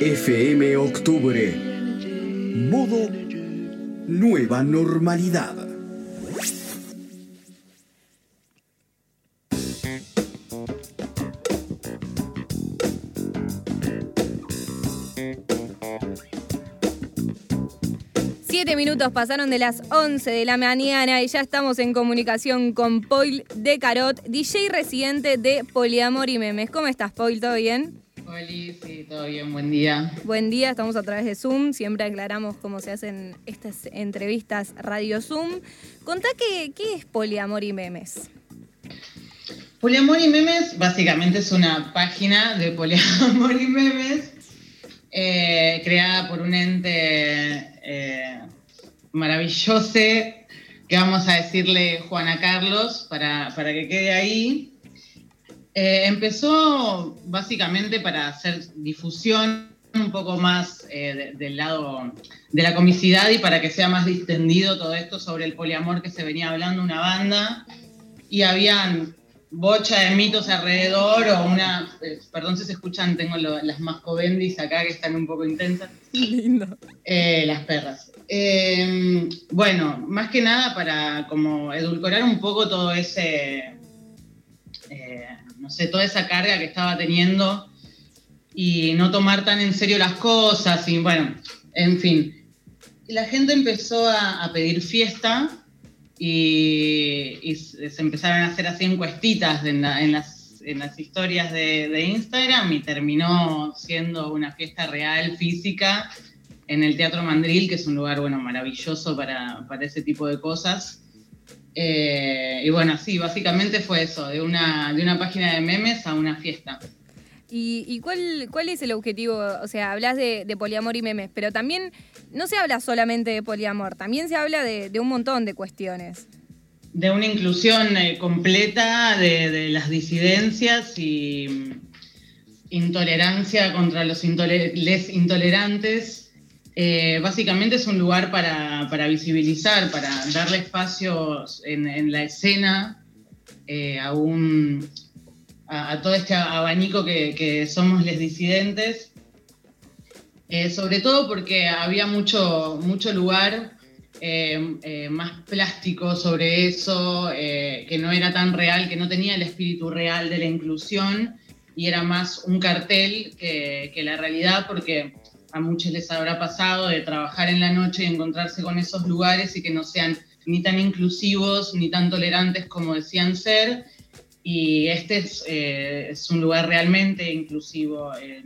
FM Octubre. Modo Nueva Normalidad. Minutos pasaron de las 11 de la mañana y ya estamos en comunicación con Paul de Carot, DJ residente de Poliamor y Memes. ¿Cómo estás, Paul? ¿Todo bien? Hola, sí, todo bien, buen día. Buen día, estamos a través de Zoom, siempre aclaramos cómo se hacen estas entrevistas Radio Zoom. Contá qué, qué es Poliamor y Memes. Poliamor y Memes básicamente es una página de Poliamor y Memes eh, creada por un ente eh, maravilloso que vamos a decirle Juana Carlos para, para que quede ahí. Eh, empezó básicamente para hacer difusión un poco más eh, de- del lado de la comicidad y para que sea más distendido todo esto sobre el poliamor que se venía hablando una banda y habían bocha de mitos alrededor o una, eh, perdón si se escuchan, tengo lo- las mascovendis acá que están un poco intensas. Lindo. Eh, las perras. Eh, bueno, más que nada para como edulcorar un poco todo ese, eh, no sé, toda esa carga que estaba teniendo y no tomar tan en serio las cosas y bueno, en fin. La gente empezó a, pedir fiesta y, se empezaron a hacer así encuestitas en, la- las historias de, de Instagram y terminó siendo una fiesta real, física, en el Teatro Mandril, que es un lugar, bueno, maravilloso para, para ese tipo de cosas. Eh, y bueno, sí, básicamente fue eso, de una, de una página de memes a una fiesta. ¿Y, y cuál, cuál es el objetivo? O sea, hablas de, de poliamor y memes, pero también no se habla solamente de poliamor, también se habla de, de un montón de cuestiones. De una inclusión eh, completa de, de las disidencias y mm, intolerancia contra los intole- les intolerantes. Eh, básicamente es un lugar para, visibilizar, para darle espacios en, la escena eh, a, todo este abanico que, somos les disidentes. Eh, sobre todo porque había mucho, mucho lugar eh, más plástico sobre eso, que no era tan real, que no tenía el espíritu real de la inclusión y era más un cartel que, que la realidad, porque a muchos les habrá pasado de trabajar en la noche y encontrarse con esos lugares y que no sean ni tan inclusivos ni tan tolerantes como decían ser. Y este es, eh, es un lugar realmente inclusivo. eh,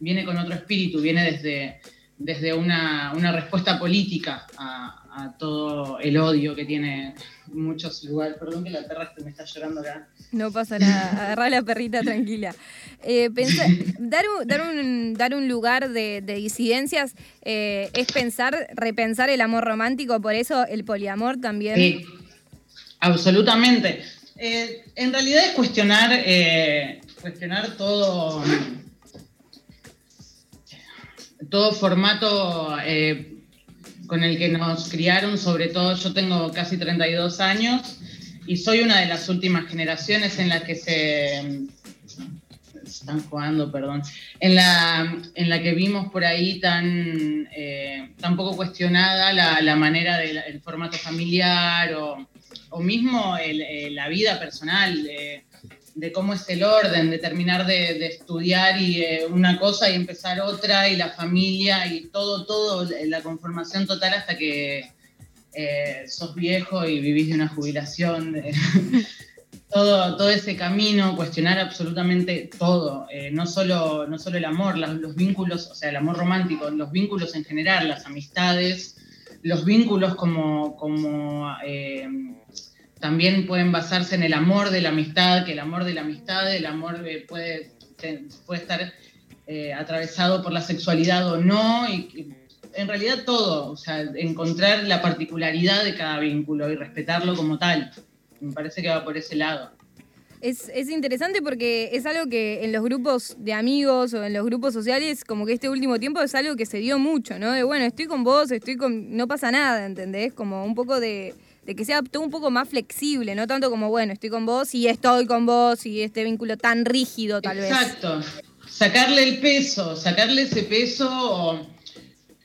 viene con otro espíritu, viene desde, desde una, una respuesta política a, a todo el odio que tiene muchos lugares. Perdón que la perra me está llorando acá. No pasa nada, agarrá la perrita tranquila. Eh, dar, un, dar, un, dar un lugar de, de disidencias eh, es pensar, repensar el amor romántico, por eso el poliamor también. Sí, absolutamente. Eh, en realidad es cuestionar, cuestionar todo, todo formato con el que nos criaron, sobre todo yo tengo casi 32 años y soy una de las últimas generaciones en las que se están jugando, perdón, en la, en la que vimos por ahí tan, eh, tan poco cuestionada la, la manera del formato familiar o, o mismo el, eh, la vida personal, eh, de cómo es el orden, de terminar de, estudiar y eh, una cosa y empezar otra, y la familia y todo, todo, la conformación total hasta que eh, sos viejo y vivís de una jubilación. eh, todo, todo ese camino, cuestionar absolutamente todo, eh, no, solo, no solo el amor, las- los vínculos, o sea, el amor romántico, los vínculos en general, las amistades, los vínculos como, como eh, también pueden basarse en el amor de la amistad, que el amor de la amistad, el amor eh, puede, estar eh, atravesado por la sexualidad o no, y, y en realidad todo, o sea, encontrar la particularidad de cada vínculo y respetarlo como tal. Me parece que va por ese lado. Es, es interesante porque es algo que en los grupos de amigos o en los grupos sociales, como que este último tiempo es algo que se dio mucho, ¿no? De bueno, estoy con vos, estoy con. no pasa nada, ¿entendés? Como un poco de, de que sea un poco más flexible, no tanto como, bueno, estoy con vos y estoy con vos y este vínculo tan rígido tal vez. Exacto. sacarle el peso, sacarle ese peso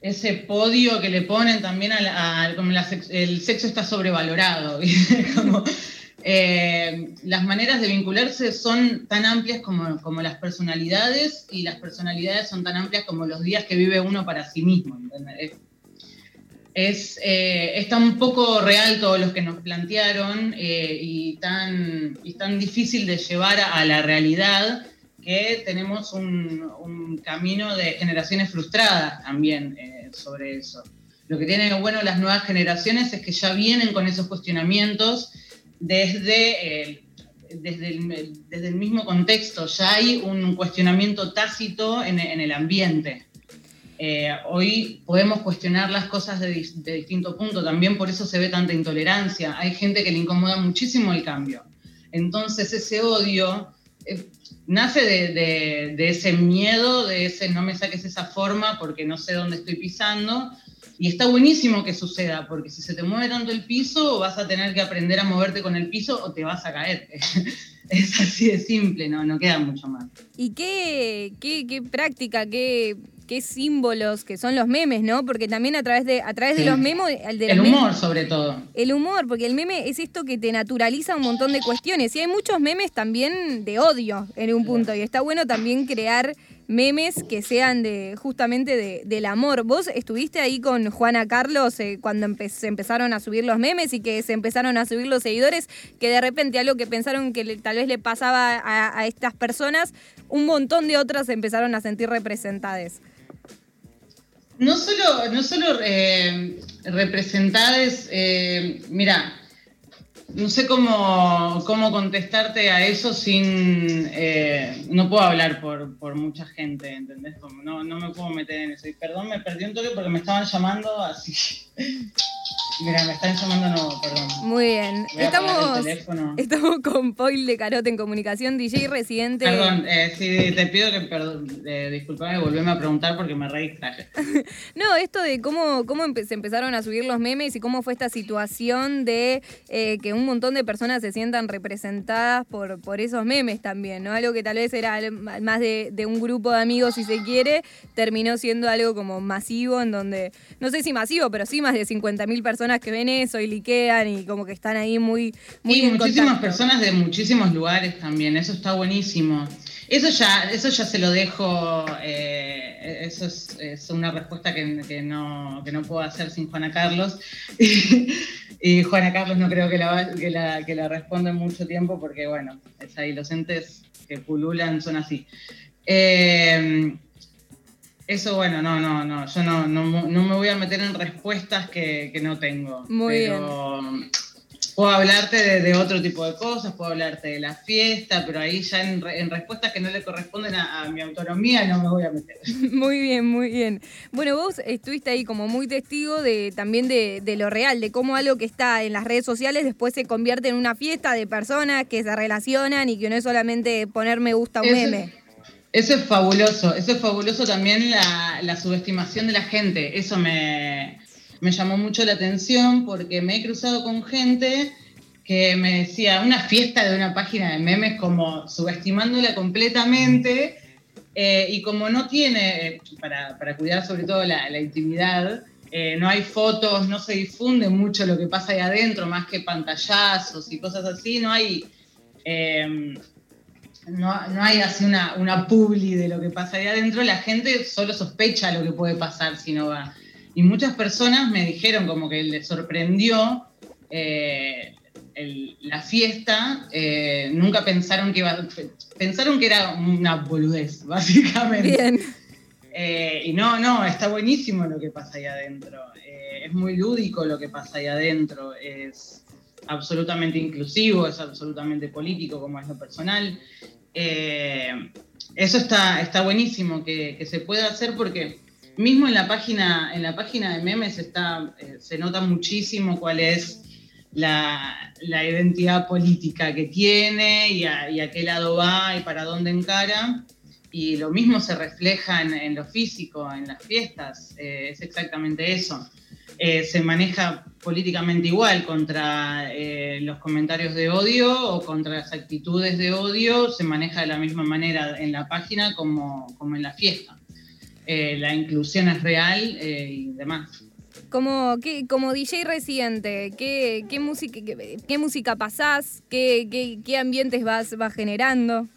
ese podio que le ponen también a, como el sexo está sobrevalorado. eh, las maneras de vincularse son tan amplias como, como, las personalidades y las personalidades son tan amplias como los días que vive uno para sí mismo. Es, eh, tan poco real todo lo que nos plantearon eh, y, tan, y tan difícil de llevar a la realidad que tenemos un, camino de generaciones frustradas también eh, sobre eso. Lo que tienen bueno las nuevas generaciones es que ya vienen con esos cuestionamientos desde, desde, el, mismo contexto, ya hay un cuestionamiento tácito en, el ambiente. Eh, hoy podemos cuestionar las cosas de, distinto punto, también por eso se ve tanta intolerancia. Hay gente que le incomoda muchísimo el cambio. Entonces ese odio eh, nace de, ese miedo, de ese no me saques esa forma porque no sé dónde estoy pisando. Y está buenísimo que suceda, porque si se te mueve tanto el piso, vas a tener que aprender a moverte con el piso o te vas a caer. es así de simple, no, no queda mucho más. ¿Y qué, qué, qué práctica, qué qué símbolos que son los memes, ¿no? Porque también a través de, a través de los memes... El, el humor, sobre todo. El humor, porque el meme es esto que te naturaliza un montón de cuestiones. Y hay muchos memes también de odio en un punto. Y está bueno también crear memes que sean de justamente de, del amor. Vos estuviste ahí con Juana Carlos eh, cuando se empezaron a subir los memes y que se empezaron a subir los seguidores, que de repente algo que pensaron que tal vez le pasaba a, a, estas personas, un montón de otras se empezaron a sentir representadas no solo, no solo eh, representades, eh, mira, no sé cómo, cómo, contestarte a eso sin. Eh, no puedo hablar por, por mucha gente, ¿entendés? no, no me puedo meter en eso. Y perdón, me perdí un toque porque me estaban llamando así. Mira, me están llamando, no, perdón. Muy bien. Estamos, estamos con Paul de Carote en comunicación, DJ residente. Perdón, eh, sí, te pido que perdón, eh, disculpame, volveme a preguntar porque me re no, esto de cómo, cómo se empezaron a subir los memes y cómo fue esta situación de eh, que un montón de personas se sientan representadas por, por esos memes también, ¿no? Algo que tal vez era más de, de un grupo de amigos, si se quiere, terminó siendo algo como masivo, en donde, no sé si masivo, pero sí más de 50.000 personas que ven eso y liquean y como que están ahí muy... muy y muchísimas personas de muchísimos lugares también, eso está buenísimo. Eso ya, eso ya se lo dejo, eh, eso es, una respuesta que, no, no puedo hacer sin Juana Carlos. y Juana Carlos no creo que la, que la, que la responda en mucho tiempo porque, bueno, es ahí, los entes que pululan son así. Eh, eso, bueno, no, no, no. Yo no, no, me voy a meter en respuestas que, no tengo. Muy pero bien. Puedo hablarte de, otro tipo de cosas, puedo hablarte de la fiesta, pero ahí ya en, respuestas que no le corresponden a, mi autonomía no me voy a meter. Muy bien, muy bien. Bueno, vos estuviste ahí como muy testigo de también de, lo real, de cómo algo que está en las redes sociales después se convierte en una fiesta de personas que se relacionan y que no es solamente poner me gusta un meme. Eso es fabuloso, eso es fabuloso también la, subestimación de la gente. Eso me, llamó mucho la atención porque me he cruzado con gente que me decía una fiesta de una página de memes como subestimándola completamente eh, y como no tiene, para, cuidar sobre todo la, intimidad, eh, no hay fotos, no se difunde mucho lo que pasa ahí adentro, más que pantallazos y cosas así, no hay... Eh, no, hay así una, una publi de lo que pasa ahí adentro, la gente solo sospecha lo que puede pasar si no va. Y muchas personas me dijeron como que les sorprendió eh, la fiesta, eh, nunca pensaron que iba, pensaron que era una boludez, básicamente. Bien. Eh, y no, no, está buenísimo lo que pasa ahí adentro. es muy lúdico lo que pasa ahí adentro. Es absolutamente inclusivo, es absolutamente político como es lo personal. Eh, eso está, está buenísimo que, se pueda hacer porque mismo en la página, en la página de memes está, eh, se nota muchísimo cuál es la, identidad política que tiene y a, qué lado va y para dónde encara. Y lo mismo se refleja en, lo físico, en las fiestas, eh, es exactamente eso. Eh, se maneja políticamente igual contra eh, los comentarios de odio o contra las actitudes de odio, se maneja de la misma manera en la página como, como en la fiesta. Eh, la inclusión es real y demás. Como, ¿qué, como DJ residente, ¿qué, qué, música, qué, música pasás? ¿Qué, qué, qué ambientes vas, vas generando?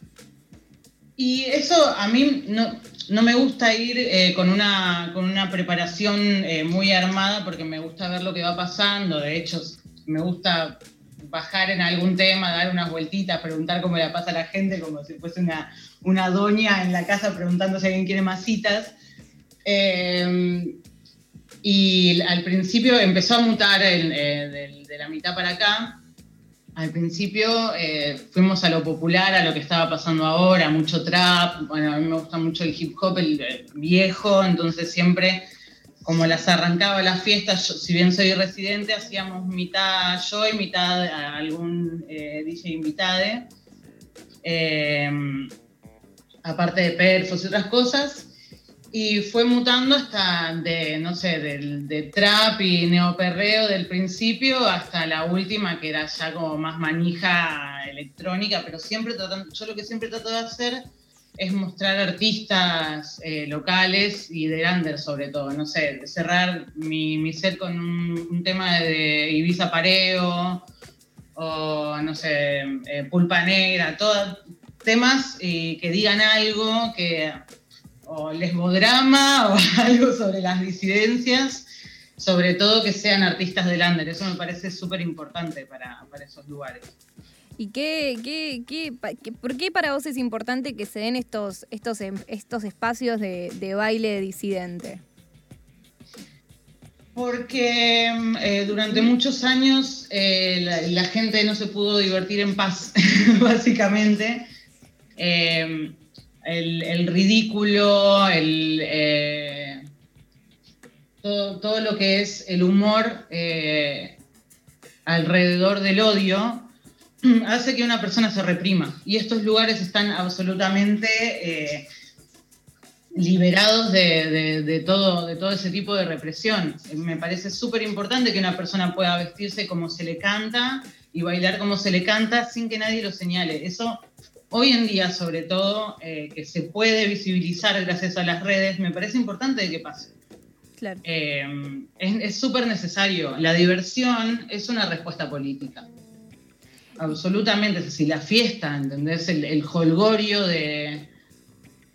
Y eso a mí no, no me gusta ir eh, con, una, con una preparación eh, muy armada porque me gusta ver lo que va pasando. De hecho, me gusta bajar en algún tema, dar unas vueltitas, preguntar cómo le pasa a la gente, como si fuese una, una doña en la casa preguntando si alguien quiere más citas. Em, y al principio empezó a mutar eh, de la mitad para acá al principio eh, fuimos a lo popular, a lo que estaba pasando ahora, mucho trap, bueno, a mí me gusta mucho el hip hop, el, viejo, entonces siempre como las arrancaba las fiestas, si bien soy residente, hacíamos mitad yo y mitad algún eh, DJ invitade, eh, aparte de perfos y otras cosas, y fue mutando hasta de, no sé, del, de trap y neoperreo del principio hasta la última que era ya como más manija electrónica, pero siempre tratando, yo lo que siempre trato de hacer es mostrar artistas eh, locales y de under sobre todo, no sé, cerrar mi, mi set con un, tema de Ibiza Pareo o no sé, eh, Pulpa Negra, todos temas que digan algo, que o lesbodrama o algo sobre las disidencias, sobre todo que sean artistas de Lander. Eso me parece súper importante para, esos lugares. ¿Y qué, qué, qué, por qué para vos es importante que se den estos, estos, em, estos espacios de, baile disidente? Porque eh, durante muchos años eh, la, gente no se pudo divertir en paz, básicamente. Eh, el, ridículo, el, eh, todo, lo que es el humor eh, alrededor del odio, hace que una persona se reprima. Y estos lugares están absolutamente eh, liberados de, todo, de todo ese tipo de represión. Me parece súper importante que una persona pueda vestirse como se le canta y bailar como se le canta sin que nadie lo señale. Eso hoy en día, sobre todo, eh, que se puede visibilizar gracias a las redes, me parece importante que pase. Claro. Eh, es súper necesario. La diversión es una respuesta política. Absolutamente. Si la fiesta, ¿entendés? El, el holgorio de,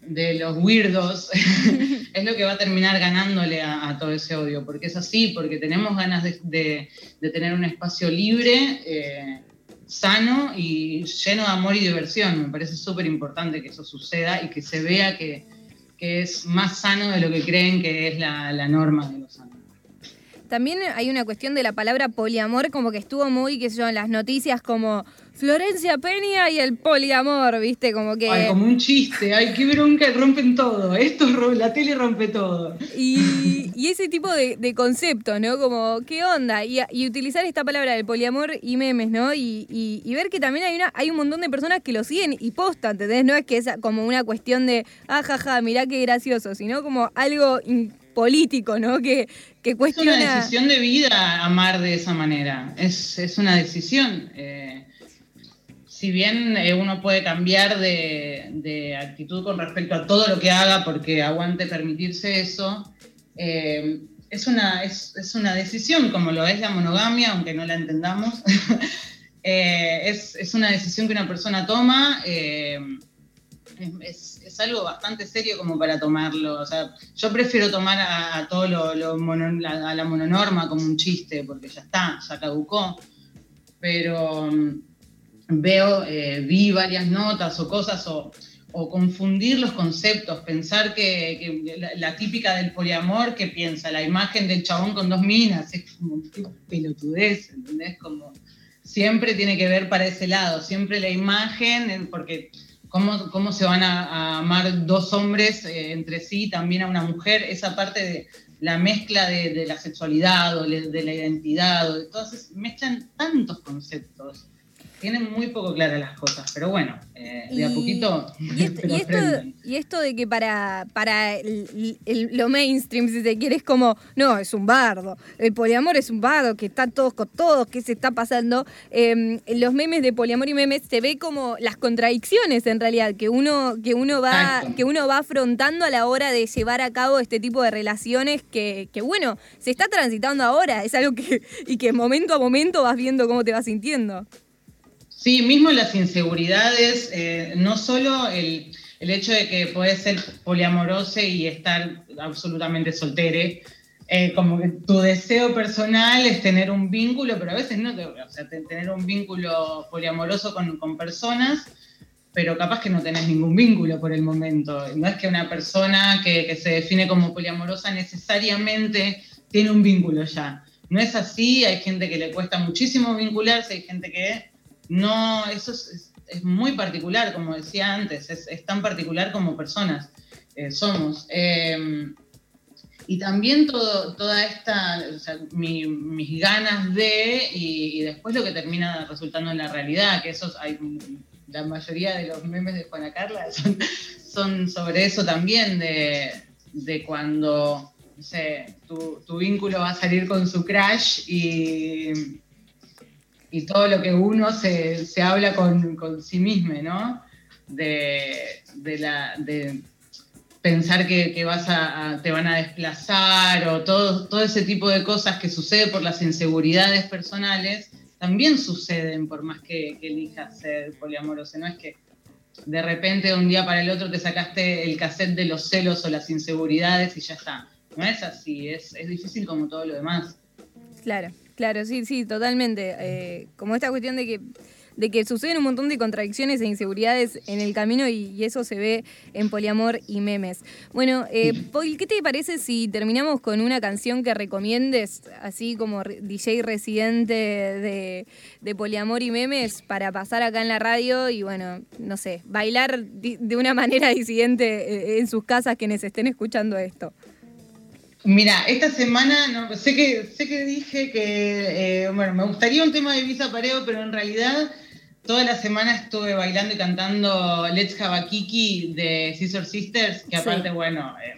de los weirdos es lo que va a terminar ganándole a, todo ese odio, porque es así, porque tenemos ganas de, tener un espacio libre. Eh, sano y lleno de amor y diversión. Me parece súper importante que eso suceda y que se vea que, es más sano de lo que creen que es la, la norma de los años. También hay una cuestión de la palabra poliamor, como que estuvo muy, qué sé yo, en las noticias como Florencia Peña y el poliamor, ¿viste? Como que. Ay, como un chiste, ay, qué bronca, rompen todo. Esto, la tele rompe todo. Y, ese tipo de, conceptos, ¿no? Como, ¿qué onda? Y, utilizar esta palabra del poliamor y memes, ¿no? Y, ver que también hay, una, hay un montón de personas que lo siguen y postan, ¿entendés? No es que es como una cuestión de, ah, jaja, mirá qué gracioso, sino como algo político, ¿no? Que, que cuestiona... Es una decisión de vida amar de esa manera. Es, una decisión. Eh, si bien eh, uno puede cambiar de, actitud con respecto a todo lo que haga porque aguante permitirse eso, eh, es, una, es, una decisión, como lo es la monogamia, aunque no la entendamos. Eh, es, una decisión que una persona toma. Es, algo bastante serio como para tomarlo. O sea, yo prefiero tomar a, todo lo, a la mononorma como un chiste, porque ya está, ya caducó. Pero veo, eh, vi varias notas o cosas o, confundir los conceptos, pensar que, la, típica del poliamor que piensa la imagen del chabón con dos minas, es como pelotudez, ¿entendés? Como siempre tiene que ver para ese lado, siempre la imagen, porque cómo, cómo se van a, amar dos hombres eh, entre sí, también a una mujer, esa parte de la mezcla de, la sexualidad o de la identidad, o de todas, mezclan tantos conceptos tienen muy poco claras las cosas, pero bueno, eh, de a poquito. Y, esto, de que para, para lo mainstream, si se quiere, es como, no, es un bardo. El poliamor es un bardo, que está todos con todos, que se está pasando. Em, los memes de poliamor y memes se ve como las contradicciones en realidad, que uno, que uno va, que uno va afrontando a la hora de llevar a cabo este tipo de relaciones que, que bueno, se está transitando ahora. Es algo que, y que momento a momento vas viendo cómo te vas sintiendo. Sí, mismo las inseguridades, eh, no solo el, hecho de que puedes ser poliamoroso y estar absolutamente soltere, eh, como que tu deseo personal es tener un vínculo, pero a veces no, o sea, tener un vínculo poliamoroso con, personas, pero capaz que no tenés ningún vínculo por el momento. No es que una persona que, que se define como poliamorosa necesariamente tiene un vínculo ya. No es así, hay gente que le cuesta muchísimo vincularse, hay gente que no, eso es, muy particular, como decía antes, es, tan particular como personas eh, somos. Em, y también todo, toda esta, mis ganas de, y, después lo que termina resultando en la realidad, que esos la mayoría de los memes de Juana Carla son, sobre eso también, de, cuando tu, tu, vínculo va a salir con su crash y, y todo lo que uno se, habla con, sí mismo, ¿no? De, la, de pensar que, vas a, te van a desplazar o todo, todo ese tipo de cosas que sucede por las inseguridades personales, también suceden por más que, elijas ser poliamoroso. No es que de repente de un día para el otro te sacaste el cassette de los celos o las inseguridades y ya está. No es así, es, es difícil como todo lo demás. Claro. Claro, sí, sí, totalmente. Eh, como esta cuestión de que de que suceden un montón de contradicciones e inseguridades en el camino y, eso se ve en poliamor y memes. Bueno, eh, Paul, ¿qué te parece si terminamos con una canción que recomiendes, así como DJ residente de, de poliamor y memes, para pasar acá en la radio y, bueno, no sé, bailar de una manera disidente eh, en sus casas quienes estén escuchando esto? Mira, esta semana no, sé que sé que dije que eh, bueno me gustaría un tema de Visa Pareo, pero en realidad toda la semana estuve bailando y cantando Let's Have a Kiki de Scissor Sisters, que aparte bueno eh,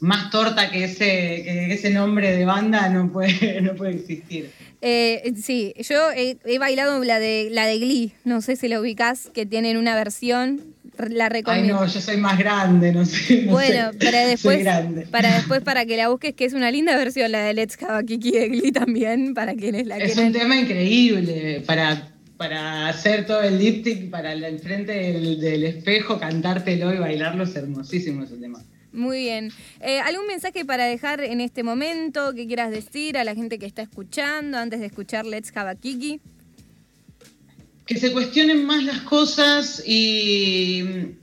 más torta que ese ese nombre de banda no puede no puede existir. Eh, sí, yo he, he, bailado la de la de Glee, no sé si la ubicás, que tienen una versión la recomiendo. Ay, no, yo soy más grande, no sé. bueno, para después, para después para que la busques, que es una linda versión la de Let's Have a Kiki de Glee también, para quienes la Es un tema increíble para, para hacer todo el lipstick, para el frente del, espejo, cantártelo y bailarlo, es hermosísimo ese tema. Muy bien. Eh, ¿Algún mensaje para dejar en este momento que quieras decir a la gente que está escuchando antes de escuchar Let's Have a Kiki? Que se cuestionen más las cosas y,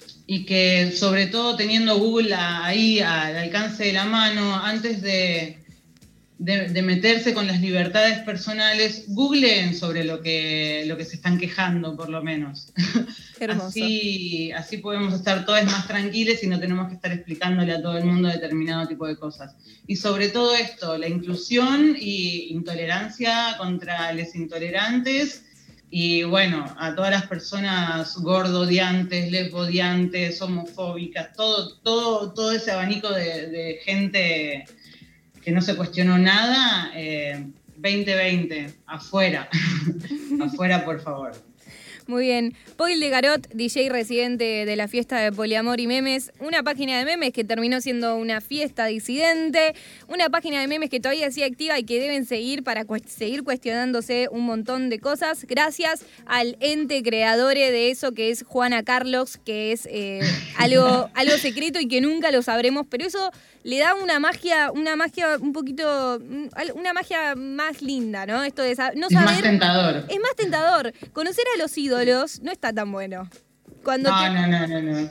que sobre todo teniendo Google ahí al alcance de la mano, antes de, de, meterse con las libertades personales, googleen sobre lo que, lo que se están quejando, por lo menos. Así, así podemos estar todos más tranquilos y no tenemos que estar explicándole a todo el mundo determinado tipo de cosas. Y sobre todo esto, la inclusión y intolerancia contra los intolerantes y bueno, a todas las personas gordodiantes, lesbodiantes, homofóbicas, todo, todo, todo ese abanico de, gente que no se cuestionó nada, 2020, eh, afuera, afuera por favor. Muy bien. Paul de Garot, DJ residente de la fiesta de Poliamor y Memes. Una página de memes que terminó siendo una fiesta disidente. Una página de memes que todavía sigue activa y que deben seguir para seguir cuestionándose un montón de cosas. Gracias al ente creador de eso que es Juana Carlos, que es eh, algo, algo secreto y que nunca lo sabremos. Pero eso le da una magia, una magia un poquito, una magia más linda, ¿no? Esto de no saber. Es más tentador. Es más tentador. Conocer a los ídolos no está tan bueno. Cuando no, no, no, no,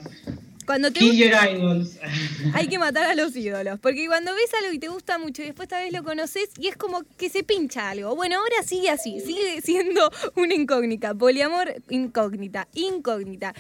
Cuando te idols. Hay que matar a los ídolos. Porque cuando ves algo y te gusta mucho y después tal vez lo conoces y es como que se pincha algo. Bueno, ahora sigue así. Sigue siendo una incógnita. Poliamor, incógnita. Incógnita.